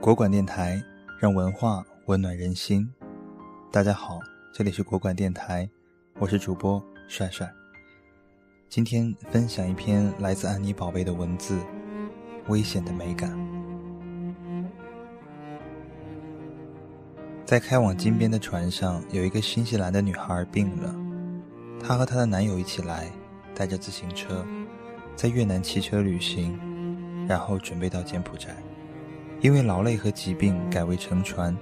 国馆电台让文化温暖人心。大家好，这里是国馆电台，我是主播帅帅。今天分享一篇来自安妮宝贝的文字，《危险的美感》。在开往金边的船上，有一个新西兰的女孩病了，她和她的男友一起来，带着自行车，在越南骑车旅行，然后准备到柬埔寨。因为劳累和疾病，改为乘船。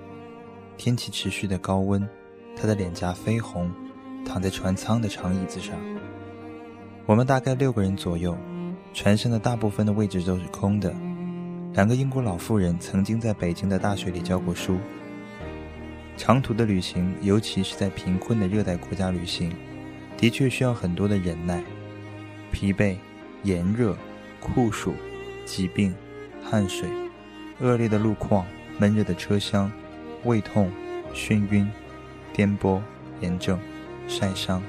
天气持续的高温，他的脸颊绯红，躺在船舱的长椅子上。我们大概六个人左右，船上的大部分的位置都是空的。两个英国老妇人曾经在北京的大学里教过书。长途的旅行，尤其是在贫困的热带国家旅行，的确需要很多的忍耐、疲惫、炎热、酷暑、疾病、汗水。恶劣的路况、闷热的车厢、胃痛、眩晕、颠簸、炎症、晒伤、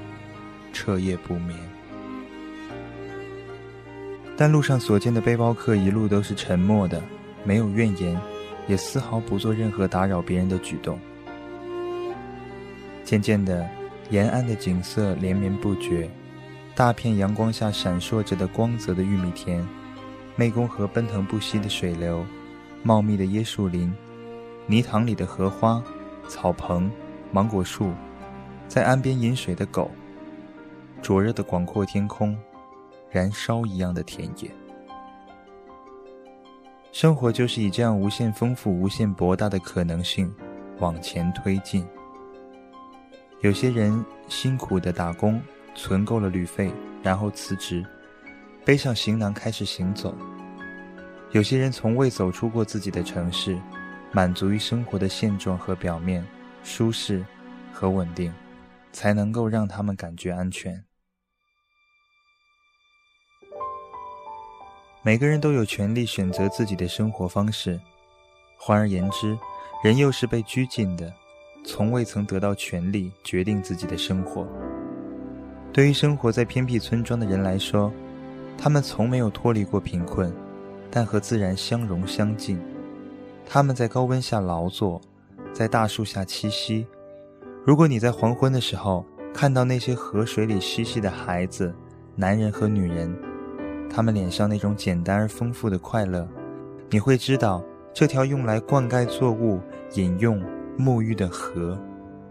彻夜不眠。但路上所见的背包客一路都是沉默的，没有怨言，也丝毫不做任何打扰别人的举动。渐渐的，延安的景色连绵不绝，大片阳光下闪烁着的光泽的玉米田，湄公河奔腾不息的水流。茂密的椰树林，泥塘里的荷花，草棚，芒果树，在岸边饮水的狗，灼热的广阔天空，燃烧一样的田野。生活就是以这样无限丰富、无限博大的可能性往前推进。有些人辛苦的打工，存够了旅费，然后辞职，背上行囊开始行走。有些人从未走出过自己的城市，满足于生活的现状和表面，舒适和稳定，才能够让他们感觉安全。每个人都有权利选择自己的生活方式，换而言之，人又是被拘禁的，从未曾得到权利决定自己的生活。对于生活在偏僻村庄的人来说，他们从没有脱离过贫困。但和自然相融相近，他们在高温下劳作，在大树下栖息。如果你在黄昏的时候看到那些河水里嬉戏的孩子、男人和女人，他们脸上那种简单而丰富的快乐，你会知道，这条用来灌溉作物、饮用、沐浴的河，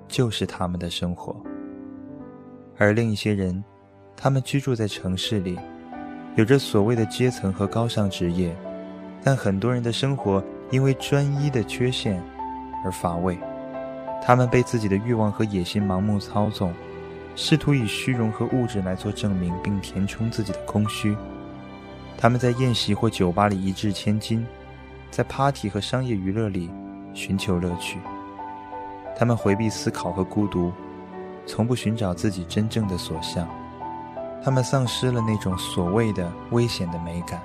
就是他们的生活。而另一些人，他们居住在城市里。有着所谓的阶层和高尚职业，但很多人的生活因为专一的缺陷而乏味。他们被自己的欲望和野心盲目操纵，试图以虚荣和物质来做证明，并填充自己的空虚。他们在宴席或酒吧里一掷千金，在 party 和商业娱乐里寻求乐趣。他们回避思考和孤独，从不寻找自己真正的所向。他们丧失了那种所谓的危险的美感。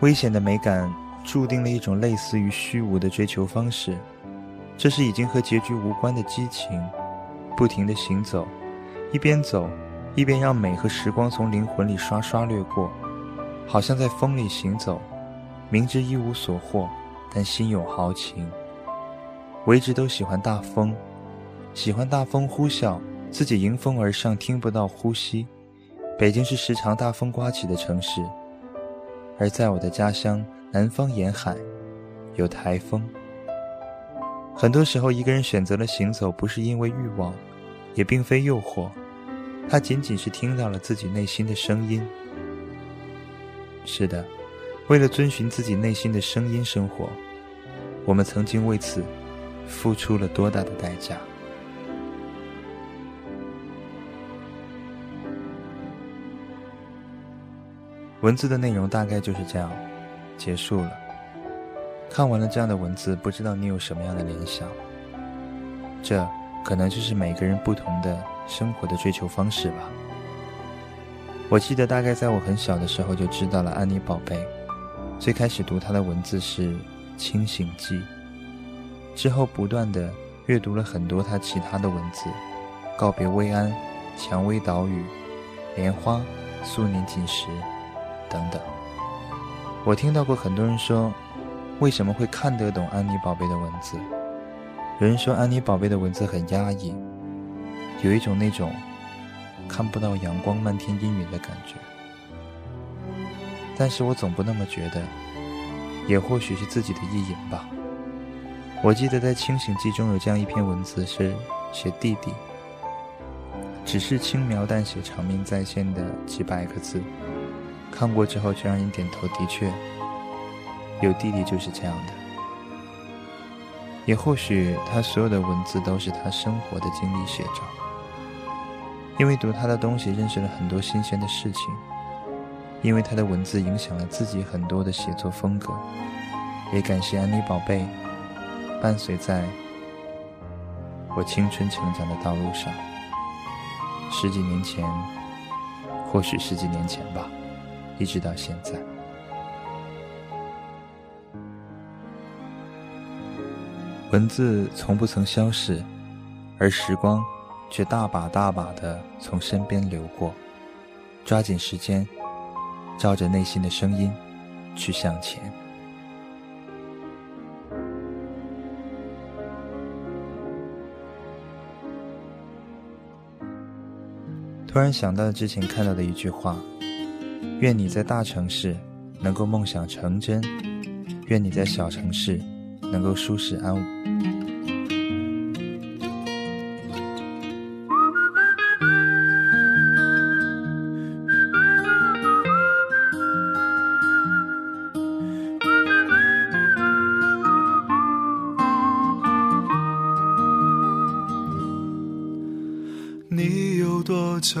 危险的美感注定了一种类似于虚无的追求方式，这是已经和结局无关的激情，不停的行走，一边走，一边让美和时光从灵魂里刷刷掠过，好像在风里行走，明知一无所获，但心有豪情。我一直都喜欢大风，喜欢大风呼啸。自己迎风而上，听不到呼吸。北京是时常大风刮起的城市，而在我的家乡南方沿海，有台风。很多时候，一个人选择了行走，不是因为欲望，也并非诱惑，他仅仅是听到了自己内心的声音。是的，为了遵循自己内心的声音生活，我们曾经为此付出了多大的代价？文字的内容大概就是这样，结束了。看完了这样的文字，不知道你有什么样的联想？这可能就是每个人不同的生活的追求方式吧。我记得大概在我很小的时候就知道了安妮宝贝，最开始读她的文字是《清醒记》，之后不断的阅读了很多她其他的文字，《告别薇安》《蔷薇岛屿》《莲花》《素年锦时》。等等，我听到过很多人说，为什么会看得懂安妮宝贝的文字？有人说安妮宝贝的文字很压抑，有一种那种看不到阳光漫天阴云的感觉。但是我总不那么觉得，也或许是自己的意淫吧。我记得在《清醒记》中有这样一篇文字，是写弟弟，只是轻描淡写、长命在线的几百个字，看过之后却让人点头，的确，有弟弟就是这样的。也或许他所有的文字都是他生活的经历写照，因为读他的东西认识了很多新鲜的事情，因为他的文字影响了自己很多的写作风格，也感谢安妮宝贝，伴随在我青春成长的道路上，十几年前，或许十几年前吧，一直到现在。文字从不曾消逝，而时光却大把大把的从身边流过。抓紧时间，照着内心的声音去向前。突然想到之前看到的一句话：愿你在大城市能够梦想成真，愿你在小城市。能够舒适安稳。你有多久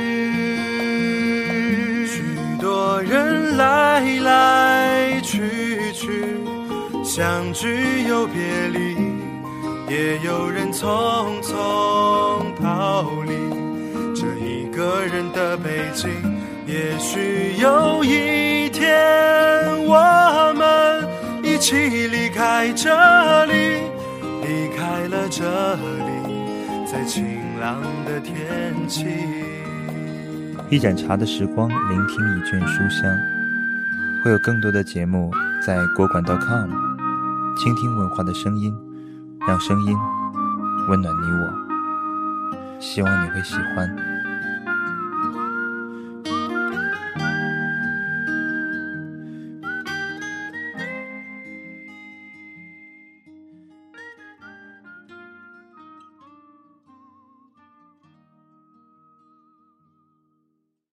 相聚又别离。也有人匆匆逃离这一个人的北京。也许有一天，我们一起离开这里，离开了这里，在晴朗的天气。一盏茶的时光，聆听一卷书香，会有更多的节目在国馆 .com，倾听文化的声音。让声音温暖你我，希望你会喜欢。